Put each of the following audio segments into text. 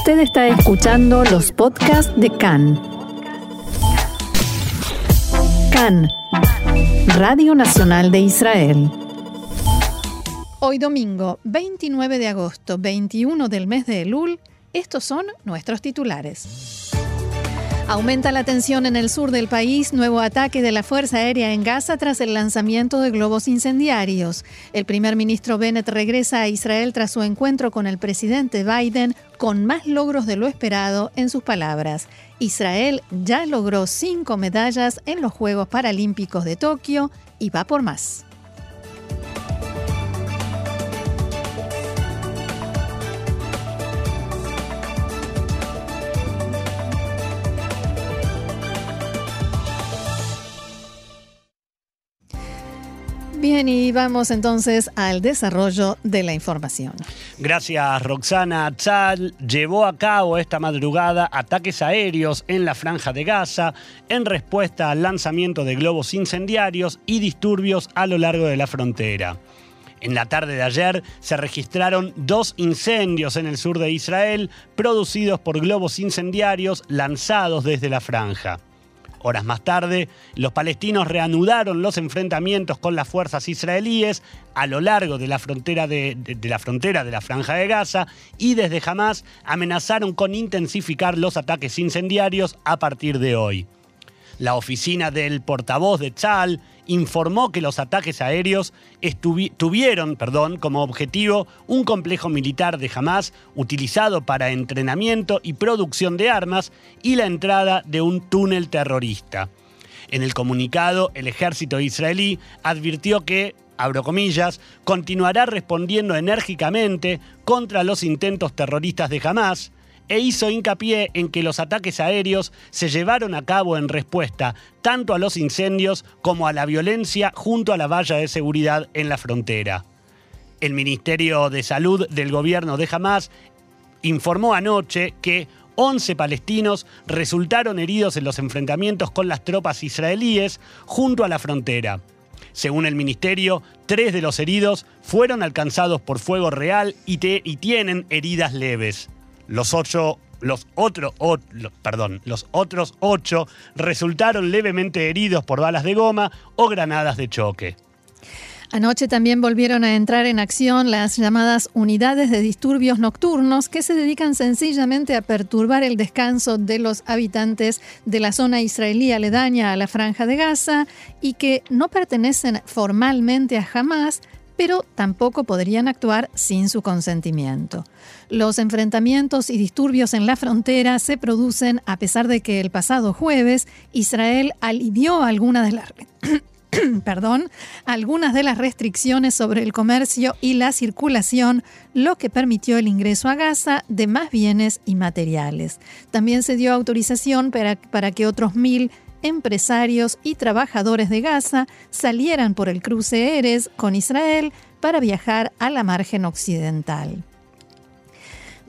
Usted está escuchando los podcasts de CAN. CAN, Radio Nacional de Israel. Hoy domingo, 29 de agosto, 21 del mes de Elul, estos son nuestros titulares. Aumenta la tensión en el sur del país, nuevo ataque de la Fuerza Aérea en Gaza tras el lanzamiento de globos incendiarios. El primer ministro Bennett regresa a Israel tras su encuentro con el presidente Biden con más logros de lo esperado en sus palabras. Israel ya logró cinco medallas en los Juegos Paralímpicos de Tokio y va por más. Bien, y vamos entonces al desarrollo de la información. Gracias, Roxana. Tzal llevó a cabo esta madrugada ataques aéreos en la franja de Gaza en respuesta al lanzamiento de globos incendiarios y disturbios a lo largo de la frontera. En la tarde de ayer se registraron dos incendios en el sur de Israel producidos por globos incendiarios lanzados desde la franja. Horas más tarde, los palestinos reanudaron los enfrentamientos con las fuerzas israelíes a lo largo de la frontera de, la frontera de la Franja de Gaza y desde Hamas amenazaron con intensificar los ataques incendiarios a partir de hoy. La oficina del portavoz de Tzal informó que los ataques aéreos tuvieron perdón, como objetivo un complejo militar de Hamas utilizado para entrenamiento y producción de armas y la entrada de un túnel terrorista. En el comunicado, el ejército israelí advirtió que abro comillas, continuará respondiendo enérgicamente contra los intentos terroristas de Hamas, e hizo hincapié en que los ataques aéreos se llevaron a cabo en respuesta tanto a los incendios como a la violencia junto a la valla de seguridad en la frontera. El Ministerio de Salud del gobierno de Hamas informó anoche que 11 palestinos resultaron heridos en los enfrentamientos con las tropas israelíes junto a la frontera. Según el ministerio, tres de los heridos fueron alcanzados por fuego real y, y tienen heridas leves. Los ocho los, perdón, los otros ocho resultaron levemente heridos por balas de goma o granadas de choque. Anoche también volvieron a entrar en acción las llamadas unidades de disturbios nocturnos que se dedican sencillamente a perturbar el descanso de los habitantes de la zona israelí aledaña a la franja de Gaza y que no pertenecen formalmente a Hamas, pero tampoco podrían actuar sin su consentimiento. Los enfrentamientos y disturbios en la frontera se producen a pesar de que el pasado jueves Israel alivió algunas de las perdón, algunas de las restricciones sobre el comercio y la circulación, lo que permitió el ingreso a Gaza de más bienes y materiales. También se dio autorización para, para que otros mil empresarios y trabajadores de Gaza salieran por el cruce Eres con Israel para viajar a la margen occidental.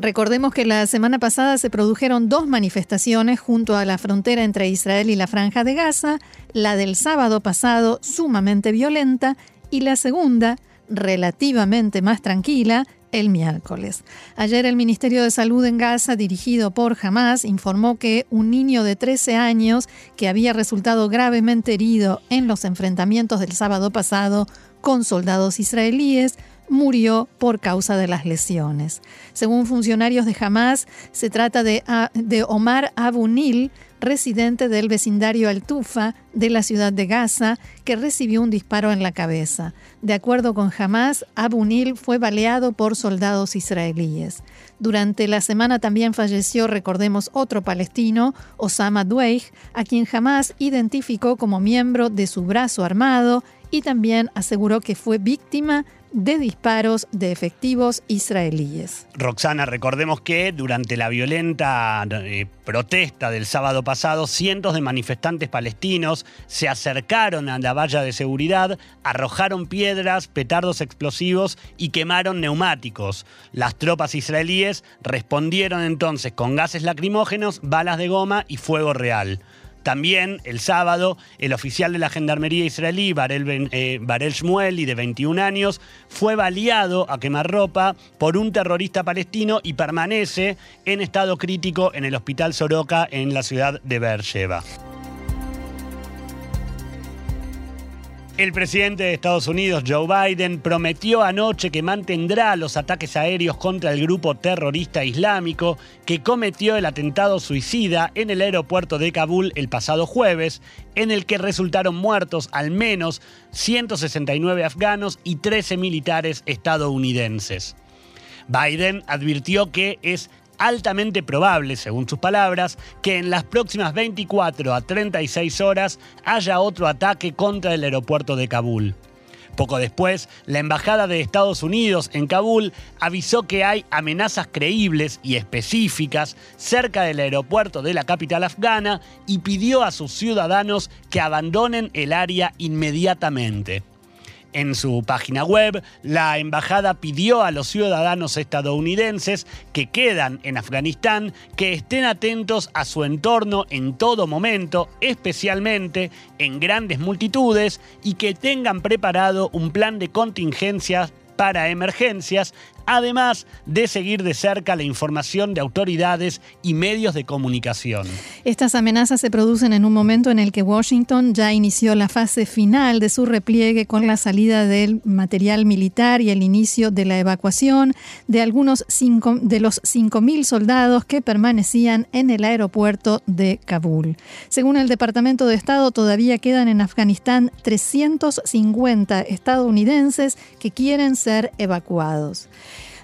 Recordemos que la semana pasada se produjeron dos manifestaciones junto a la frontera entre Israel y la franja de Gaza, la del sábado pasado sumamente violenta y la segunda, relativamente más tranquila, el miércoles. Ayer el Ministerio de Salud en Gaza, dirigido por Hamas, informó que un niño de 13 años que había resultado gravemente herido en los enfrentamientos del sábado pasado con soldados israelíes murió por causa de las lesiones. Según funcionarios de Hamas, se trata de, de Omar Abu Nil, residente del vecindario Al-Tufa de la ciudad de Gaza, que recibió un disparo en la cabeza. De acuerdo con Hamas, Abu Nil fue baleado por soldados israelíes. Durante la semana también falleció, recordemos, otro palestino, Osama Dweig, a quien Hamas identificó como miembro de su brazo armado y también aseguró que fue víctima de disparos de efectivos israelíes. Roxana, recordemos que durante la violenta eh, protesta del sábado pasado, cientos de manifestantes palestinos se acercaron a la valla de seguridad, arrojaron piedras, petardos explosivos y quemaron neumáticos. Las tropas israelíes respondieron entonces con gases lacrimógenos, balas de goma y fuego real. También el sábado, el oficial de la Gendarmería israelí, Barel, eh, Shmueli, de 21 años, fue baleado a quemarropa por un terrorista palestino y permanece en estado crítico en el Hospital Soroka en la ciudad de Beersheba. El presidente de Estados Unidos, Joe Biden, prometió anoche que mantendrá los ataques aéreos contra el grupo terrorista islámico que cometió el atentado suicida en el aeropuerto de Kabul el pasado jueves, en el que resultaron muertos al menos 169 afganos y 13 militares estadounidenses. Biden advirtió que es altamente probable, según sus palabras, que en las próximas 24 a 36 horas haya otro ataque contra el aeropuerto de Kabul. Poco después, la Embajada de Estados Unidos en Kabul avisó que hay amenazas creíbles y específicas cerca del aeropuerto de la capital afgana y pidió a sus ciudadanos que abandonen el área inmediatamente. En su página web, la embajada pidió a los ciudadanos estadounidenses que quedan en Afganistán que estén atentos a su entorno en todo momento, especialmente en grandes multitudes, y que tengan preparado un plan de contingencias para emergencias además de seguir de cerca la información de autoridades y medios de comunicación. Estas amenazas se producen en un momento en el que Washington ya inició la fase final de su repliegue con la salida del material militar y el inicio de la evacuación de algunos cinco, de los 5.000 soldados que permanecían en el aeropuerto de Kabul. Según el Departamento de Estado, todavía quedan en Afganistán 350 estadounidenses que quieren ser evacuados.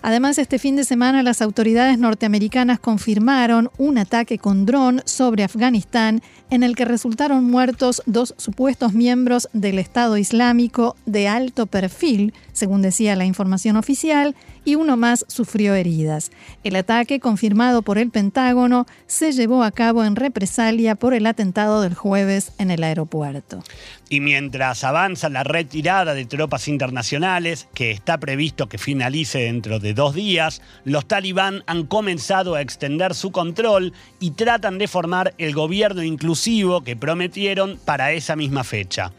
Además, este fin de semana las autoridades norteamericanas confirmaron un ataque con dron sobre Afganistán en el que resultaron muertos dos supuestos miembros del Estado Islámico de alto perfil, según decía la información oficial, y uno más sufrió heridas. El ataque, confirmado por el Pentágono, se llevó a cabo en represalia por el atentado del jueves en el aeropuerto. Y mientras avanza la retirada de tropas internacionales, que está previsto que finalice dentro de dos días, los talibán han comenzado a extender su control y tratan de formar el gobierno inclusivo que prometieron para esa misma fecha.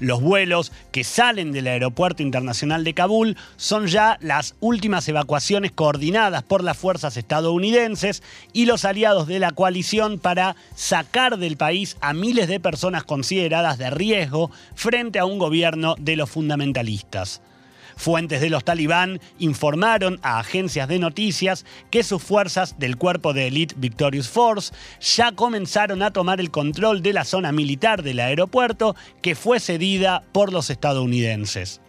Los vuelos que salen del Aeropuerto Internacional de Kabul son ya las últimas evacuaciones coordinadas por las fuerzas estadounidenses y los aliados de la coalición para sacar del país a miles de personas consideradas de riesgo frente a un gobierno de los fundamentalistas. Fuentes de los talibán informaron a agencias de noticias que sus fuerzas del cuerpo de Elite Victorious Force ya comenzaron a tomar el control de la zona militar del aeropuerto que fue cedida por los estadounidenses.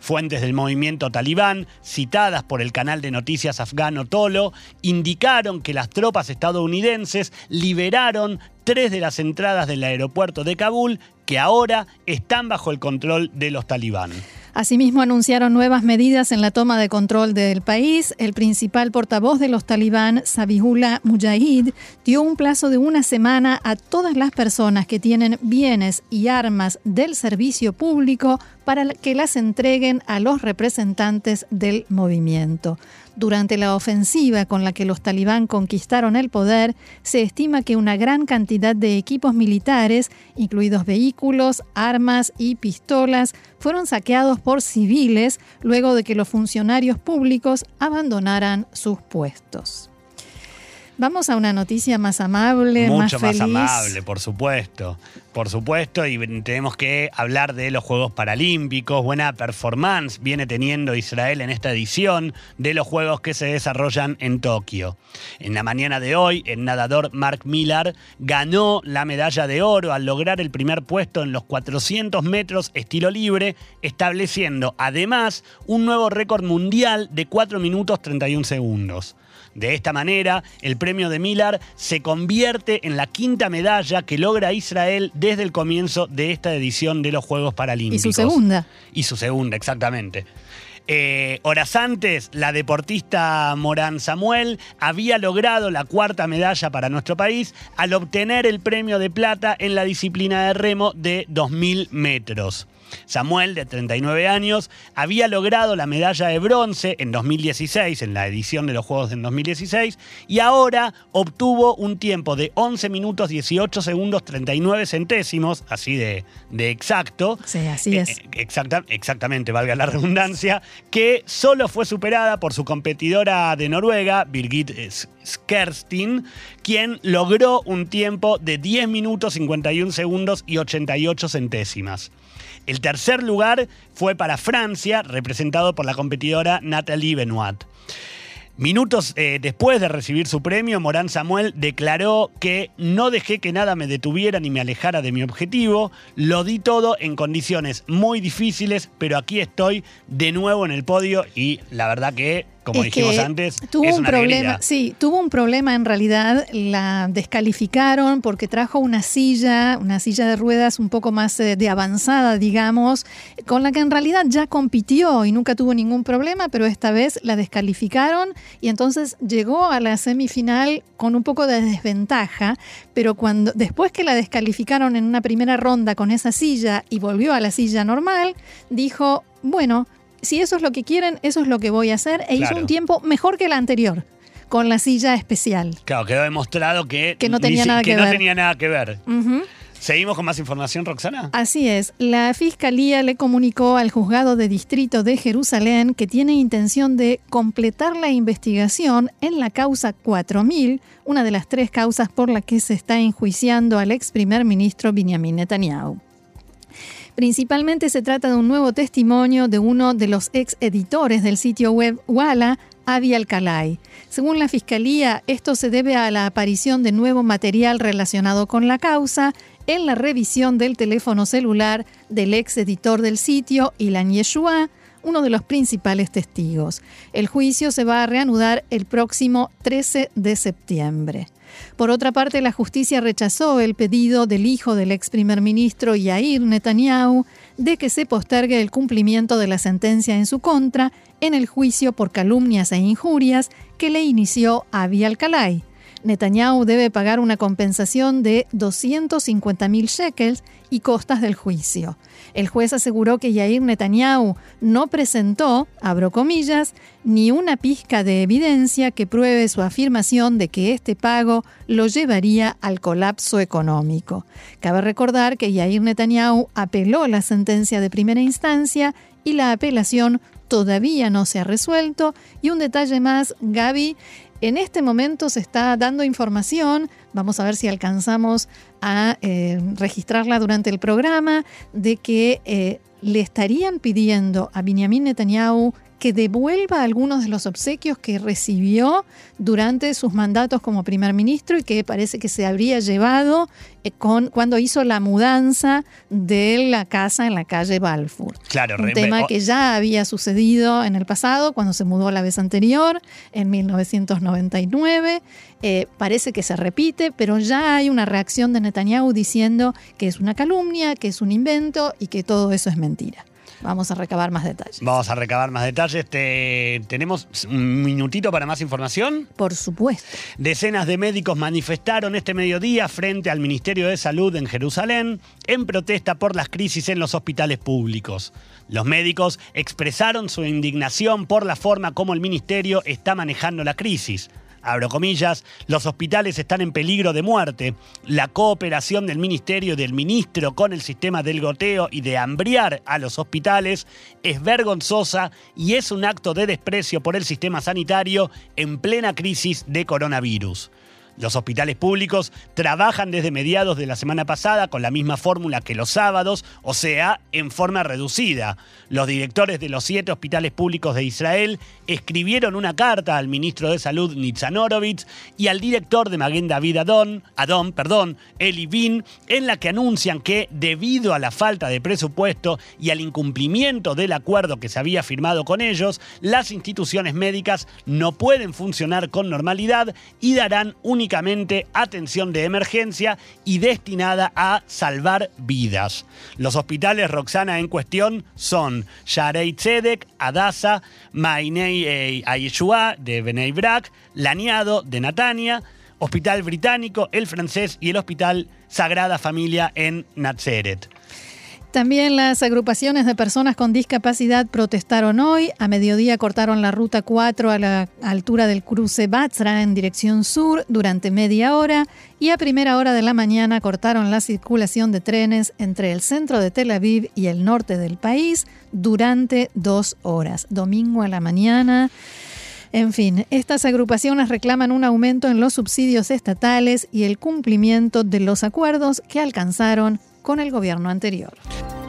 Fuentes del movimiento talibán, citadas por el canal de noticias afgano Tolo, indicaron que las tropas estadounidenses liberaron tres de las entradas del aeropuerto de Kabul que ahora están bajo el control de los talibán. Asimismo, anunciaron nuevas medidas en la toma de control del país. El principal portavoz de los talibán, Sabihullah Mujahid, dio un plazo de una semana a todas las personas que tienen bienes y armas del servicio público para que las entreguen a los representantes del movimiento. Durante la ofensiva con la que los talibán conquistaron el poder, se estima que una gran cantidad de equipos militares, incluidos vehículos, armas y pistolas, fueron saqueados por civiles luego de que los funcionarios públicos abandonaran sus puestos. Vamos a una noticia más amable, Mucho más, más amable, por supuesto. Por supuesto, y tenemos que hablar de los Juegos Paralímpicos. Buena performance viene teniendo Israel en esta edición de los Juegos que se desarrollan en Tokio. En la mañana de hoy, el nadador Mark Millar ganó la medalla de oro al lograr el primer puesto en los 400 metros estilo libre, estableciendo además un nuevo récord mundial de 4 minutos 31 segundos. De esta manera, el premio de Millar se convierte en la quinta medalla que logra Israel desde el comienzo de esta edición de los Juegos Paralímpicos. Y su segunda. Y su segunda, exactamente. Eh, horas antes, la deportista Morán Samuel había logrado la cuarta medalla para nuestro país al obtener el premio de plata en la disciplina de remo de 2.000 metros. Samuel, de 39 años, había logrado la medalla de bronce en 2016, en la edición de los Juegos en 2016, y ahora obtuvo un tiempo de 11 minutos 18 segundos 39 centésimos, así de, de exacto. Sí, así es. Eh, exacta, exactamente, valga la redundancia, que solo fue superada por su competidora de Noruega, Birgit Skerstin, quien logró un tiempo de 10 minutos 51 segundos y 88 centésimas. El tercer lugar fue para Francia, representado por la competidora Nathalie Benoit. Minutos eh, después de recibir su premio, Morán Samuel declaró que no dejé que nada me detuviera ni me alejara de mi objetivo, lo di todo en condiciones muy difíciles, pero aquí estoy de nuevo en el podio y la verdad que como dijimos antes, tuvo es un una problema. alegría. Sí, tuvo un problema en realidad. La descalificaron porque trajo una silla, una silla de ruedas un poco más eh, de avanzada, digamos, con la que en realidad ya compitió y nunca tuvo ningún problema, pero esta vez la descalificaron y entonces llegó a la semifinal con un poco de desventaja, pero cuando después que la descalificaron en una primera ronda con esa silla y volvió a la silla normal, dijo, bueno, si eso es lo que quieren, eso es lo que voy a hacer. E hizo un tiempo mejor que el anterior, con la silla especial. Claro, quedó demostrado que, Que no tenía nada que no ver. tenía nada que ver. ¿Seguimos con más información, Roxana? Así es, la Fiscalía le comunicó al juzgado de distrito de Jerusalén que tiene intención de completar la investigación en la causa 4000, una de las tres causas por la que se está enjuiciando al ex primer ministro Benjamin Netanyahu. Principalmente se trata de un nuevo testimonio de uno de los ex editores del sitio web Walla, Avi Alcalay. Según la Fiscalía, esto se debe a la aparición de nuevo material relacionado con la causa en la revisión del teléfono celular del ex editor del sitio, Ilan Yeshua, uno de los principales testigos. El juicio se va a reanudar el próximo 13 de septiembre. Por otra parte, la justicia rechazó el pedido del hijo del ex primer ministro Yair Netanyahu de que se postergue el cumplimiento de la sentencia en su contra en el juicio por calumnias e injurias que le inició Avi Alcalay. Netanyahu debe pagar una compensación de 250 mil shekels y costas del juicio. El juez aseguró que Yair Netanyahu no presentó, abro comillas, ni una pizca de evidencia que pruebe su afirmación de que este pago lo llevaría al colapso económico. Cabe recordar que Yair Netanyahu apeló la sentencia de primera instancia y la apelación todavía no se ha resuelto. Y un detalle más, Gaby, en este momento se está dando información, vamos a ver si alcanzamos a eh, registrarla durante el programa, de que eh, le estarían pidiendo a Benjamin Netanyahu que devuelva algunos de los obsequios que recibió durante sus mandatos como primer ministro y que parece que se habría llevado eh, con, cuando hizo la mudanza de la casa en la calle Balfour. Claro, Un tema que ya había sucedido en el pasado, cuando se mudó la vez anterior, en 1999. Eh, parece que se repite, pero ya hay una reacción de Netanyahu diciendo que es una calumnia, que es un invento y que todo eso es mentira. Vamos a recabar más detalles. Vamos a recabar más detalles. Te- ¿Tenemos un minutito para más información? Por supuesto. Decenas de médicos manifestaron este mediodía frente al Ministerio de Salud en Jerusalén en protesta por las crisis en los hospitales públicos. Los médicos expresaron su indignación por la forma como el ministerio está manejando la crisis. Abro comillas, los hospitales están en peligro de muerte. La cooperación del ministerio y del ministro con el sistema del goteo y de hambriar a los hospitales es vergonzosa y es un acto de desprecio por el sistema sanitario en plena crisis de coronavirus. Los hospitales públicos trabajan desde mediados de la semana pasada con la misma fórmula que los sábados, o sea, en forma reducida. Los directores de los siete hospitales públicos de Israel escribieron una carta al ministro de Salud Nitzan Horowitz y al director de Maguen David Adon, Adon, perdón, Eli Bin, en la que anuncian que debido a la falta de presupuesto y al incumplimiento del acuerdo que se había firmado con ellos, las instituciones médicas no pueden funcionar con normalidad y darán únicamente atención de emergencia y destinada a salvar vidas. Los hospitales Roxana en cuestión son Sharei Tzedek, Adasa, Mainei eh, Ayeshua de Benei Brak, Laniado de Natania, Hospital Británico, el francés y el Hospital Sagrada Familia en Nazaret. También las agrupaciones de personas con discapacidad protestaron hoy. A mediodía cortaron la ruta 4 a la altura del cruce Batzra en dirección sur durante media hora y a primera hora de la mañana cortaron la circulación de trenes entre el centro de Tel Aviv y el norte del país durante dos horas. Domingo a la mañana. En fin, estas agrupaciones reclaman un aumento en los subsidios estatales y el cumplimiento de los acuerdos que alcanzaron con el gobierno anterior.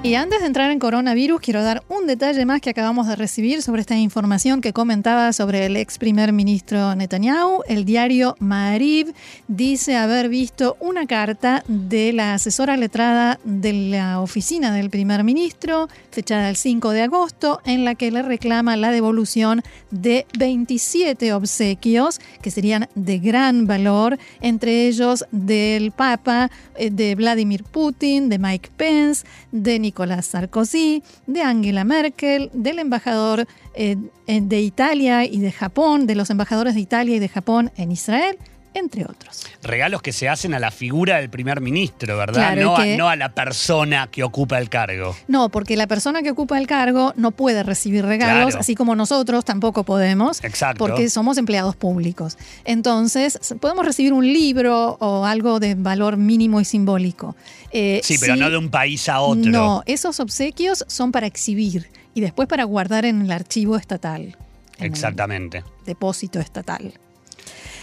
Y antes de entrar en coronavirus, quiero dar un detalle más que acabamos de recibir sobre esta información que comentaba sobre el ex primer ministro Netanyahu. El diario Maariv dice haber visto una carta de la asesora letrada de la oficina del primer ministro, fechada el 5 de agosto, en la que le reclama la devolución de 27 obsequios que serían de gran valor, entre ellos del Papa, eh, de Vladimir Putin, de Mike Pence, de Nicolás Nicolás Sarkozy, de Angela Merkel, del embajador eh, de Italia y de Japón, de los embajadores de Italia y de Japón en Israel entre otros. Regalos que se hacen a la figura del primer ministro, ¿verdad? no, a, la persona que ocupa el cargo. No, porque la persona que ocupa el cargo no puede recibir regalos, así como nosotros tampoco podemos, Exacto. porque somos empleados públicos. Entonces, podemos recibir un libro o algo de valor mínimo y simbólico. Eh, sí, pero no de un país a otro. No, esos obsequios son para exhibir y después para guardar en el archivo estatal. Exactamente. depósito estatal.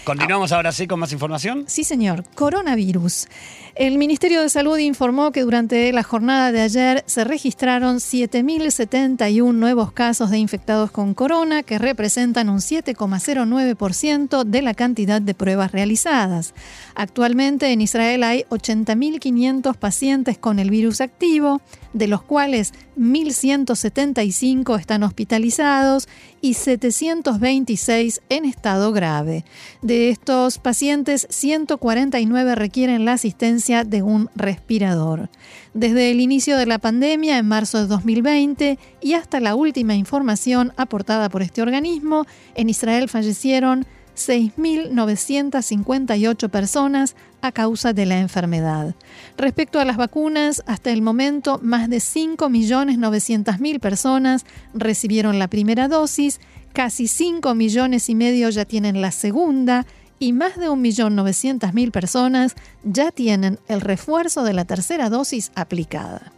Continuamos ahora sí con más información. Sí, señor. Coronavirus. El Ministerio de Salud informó que durante la jornada de ayer se registraron 7.071 nuevos casos de infectados con corona, que representan un 7,09% de la cantidad de pruebas realizadas. Actualmente en Israel hay 80.500 pacientes con el virus activo, de los cuales 1.175 están hospitalizados y 726 en estado grave. De estos pacientes, 149 requieren la asistencia de un respirador. Desde el inicio de la pandemia, en marzo de 2020, y hasta la última información aportada por este organismo, en Israel fallecieron 6.958 personas a causa de la enfermedad. Respecto a las vacunas, hasta el momento más de 5.900.000 personas recibieron la primera dosis, casi 5 millones y medio ya tienen la segunda y más de 1.900.000 personas ya tienen el refuerzo de la tercera dosis aplicada.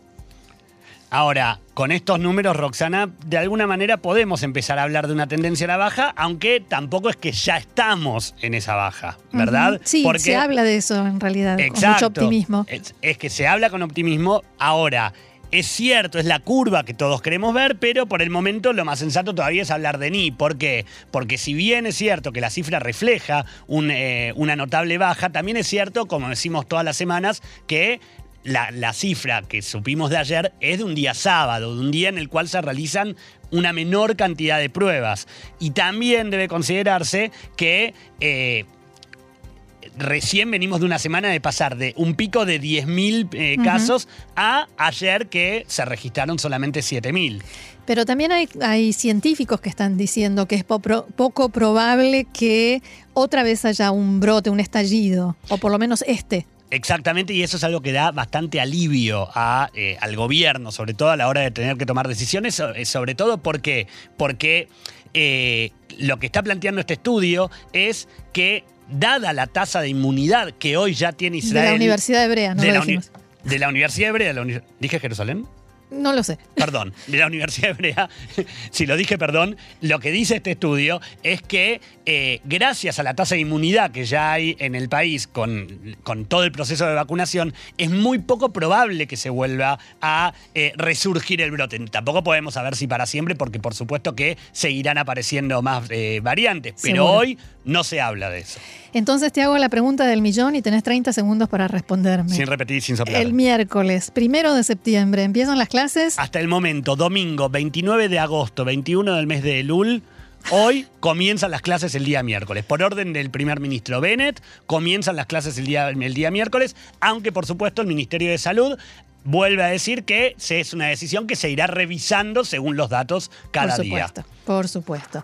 Ahora, con estos números, Roxana, de alguna manera podemos empezar a hablar de una tendencia a la baja, aunque tampoco es que ya estamos en esa baja, ¿verdad? Sí, Porque, se habla de eso en realidad, con mucho optimismo. Es, que se habla con optimismo. Ahora, es cierto, es la curva que todos queremos ver, pero por el momento lo más sensato todavía es hablar de ni. ¿Por qué? Porque si bien es cierto que la cifra refleja eh, una notable baja, también es cierto, como decimos todas las semanas, que la, cifra que supimos de ayer es de un día sábado, de un día en el cual se realizan una menor cantidad de pruebas. Y también debe considerarse que eh, recién venimos de una semana de pasar de un pico de 10.000 eh, casos a ayer que se registraron solamente 7.000. Pero también hay, científicos que están diciendo que es poco probable que otra vez haya un brote, un estallido, o por lo menos este. Exactamente, y eso es algo que da bastante alivio a, eh, al gobierno, sobre todo a la hora de tener que tomar decisiones, eh, sobre todo porque, porque eh, lo que está planteando este estudio es que, dada la tasa de inmunidad que hoy ya tiene Israel... De la Universidad Hebrea, ¿no? De, la, de la Universidad Hebrea, ¿dije Jerusalén? No lo sé. Perdón, de la Universidad Hebrea, si lo dije, perdón, lo que dice este estudio es que eh, gracias a la tasa de inmunidad que ya hay en el país con, con, todo el proceso de vacunación, es muy poco probable que se vuelva a eh, resurgir el brote. Tampoco podemos saber si para siempre, porque por supuesto que seguirán apareciendo más eh, variantes, pero hoy no se habla de eso. Entonces te hago la pregunta del millón y tenés 30 segundos para responderme. Sin repetir, sin soplar. El miércoles, primero de septiembre, ¿empiezan las clases? Hasta el momento, domingo 29 de agosto, 21 del mes de Elul. Hoy comienzan las clases el día miércoles. Por orden del primer ministro Bennett, comienzan las clases el día, el día miércoles, aunque por supuesto el Ministerio de Salud vuelve a decir que es una decisión que se irá revisando según los datos cada por día. Por supuesto.